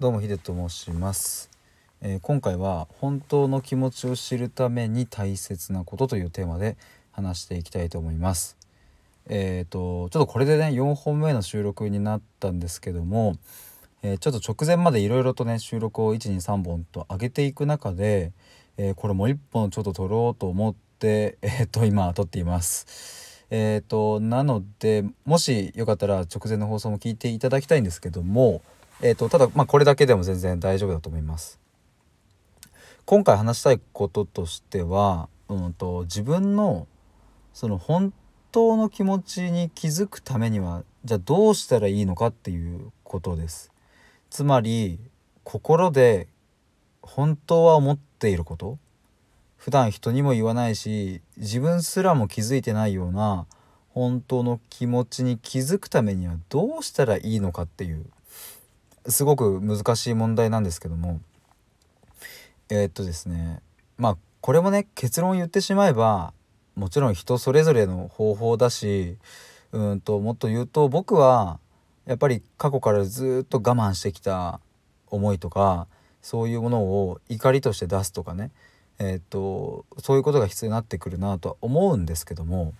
どうもヒデと申します、えー今回は本当の気持ちを知るために大切なことというテーマで話していきたいと思います。えっ、とちょっとこれでね4本目の収録になったんですけども、えーちょっと直前までいろいろとね収録を123本と上げていく中で、えこれもう1本ちょっと撮ろうと思ってえっ、と今撮っています。えー、となのでもしよかったら直前の放送も聞いていただきたいんですけども、えー、とただまあこれだけでも全然大丈夫だと思います。今回話したいこととしては、うん、と自分のその本当の気持ちに気づくためにはじゃあどうしたらいいのかっていうことです。つまり心で本当は思っていること普段人にも言わないし自分すらも気づいてないような本当の気持ちに気づくためにはどうしたらいいのかっていうすごく難しい問題なんですけども。えーっとですね。まあこれもね結論を言ってしまえばもちろん人それぞれの方法だしうんともっと言うと僕はやっぱり過去からずっと我慢してきた思いとかそういうものを怒りとして出すとかね。えーっとそういうことが必要になってくるなとは思うんですけども。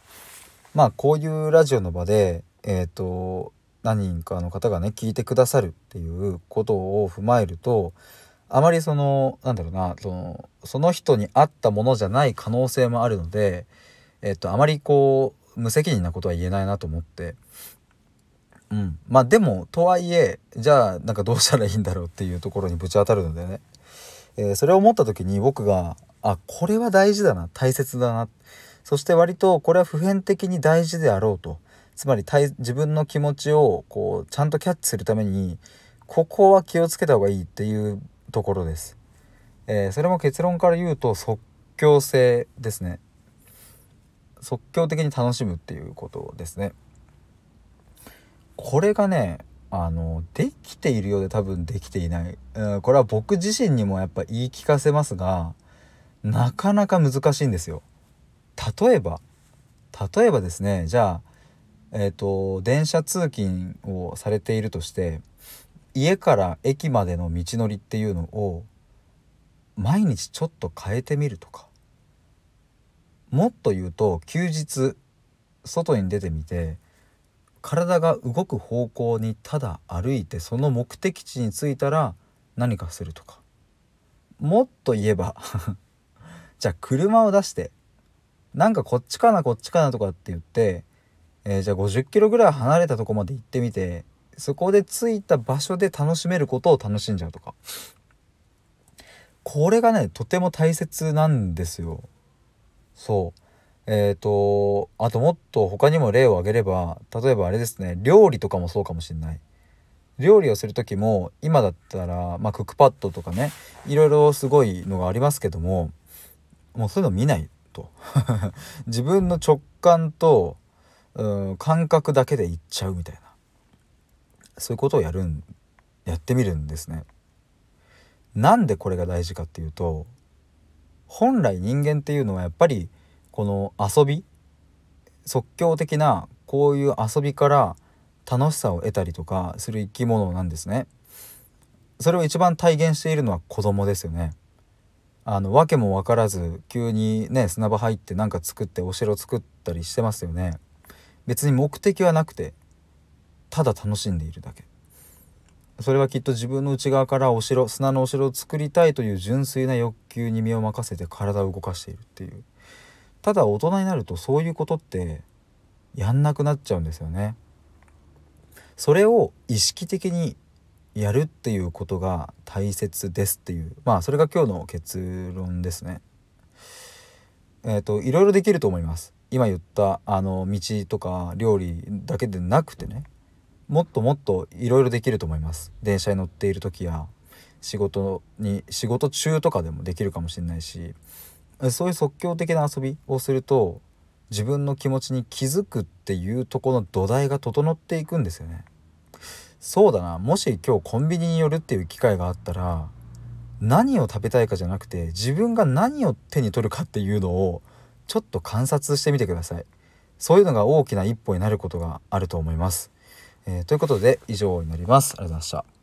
まあこういうラジオの場でえーっと何人かの方がね聞いてくださるっていうことを踏まえるとあまりそのなんだろうなそのその人に合ったものじゃない可能性もあるので、えっと、あまりこう無責任なことは言えないなと思って。うん、まあでもとはいえじゃあなんかどうしたらいいんだろうっていうところにぶち当たるのでね、えーそれを思った時に僕があこれは大事だな大切だな。そして割とこれは普遍的に大事であろうと。つまり自分の気持ちをこうちゃんとキャッチするためにここは気をつけた方がいいっていうところです。えーそれも結論から言うと即興性ですね。即興的に楽しむっていうことですね。これがねあのできているようで多分できていない、うん、これは僕自身にもやっぱ言い聞かせますがなかなか難しいんですよ。例えば例えばですねじゃあえっ、と電車通勤をされているとして家から駅までの道のりっていうのを毎日ちょっと変えてみるとか。もっと言うと休日外に出てみて体が動く方向にただ歩いてその目的地に着いたら何かするとか。もっと言えば じゃあ車を出してなんかこっちかなこっちかなとかって言って、えーじゃあ50キロぐらい離れたとこまで行ってみてそこで着いた場所で楽しめることを楽しんじゃうとか。これがねとても大切なんですよ。そう。えー、とあともっと他にも例を挙げれば例えばあれですね料理とかもそうかもしれない。料理をする時も今だったら、まあ、クックパッドとかねいろいろすごいのがありますけどももうそういうの見ないと。自分の直感とうん感覚だけでいっちゃうみたいなそういうことをやるんやってみるんですね。なんでこれが大事かっていうと本来人間っていうのはやっぱりこの遊び即興的なこういう遊びから楽しさを得たりとかする生き物なんですね。それを一番体現しているのは子供ですよね。あの訳も分からず急にね砂場入って何か作ってお城作ったりしてますよね。別に目的はなくてただ楽しんでいるだけ。それはきっと自分の内側からお城砂のお城を作りたいという純粋な欲求に身を任せて体を動かしているっていう。ただ大人になるとそういうことってやんなくなっちゃうんですよね。それを意識的にやるっていうことが大切ですっていう。まあそれが今日の結論ですね。えっ、といろいろできると思います。今言ったあの道とか料理だけでなくてねもっともっといろいろできると思います。電車に乗っている時や仕事に仕事中とかでもできるかもしれないしそういう即興的な遊びをすると自分の気持ちに気づくっていうところの土台が整っていくんですよね。そうだな。もし今日コンビニに寄るっていう機会があったら何を食べたいかじゃなくて自分が何を手に取るかっていうのをちょっと観察してみてください。そういうのが大きな一歩になることがあると思います、えーということで以上になります。ありがとうございました。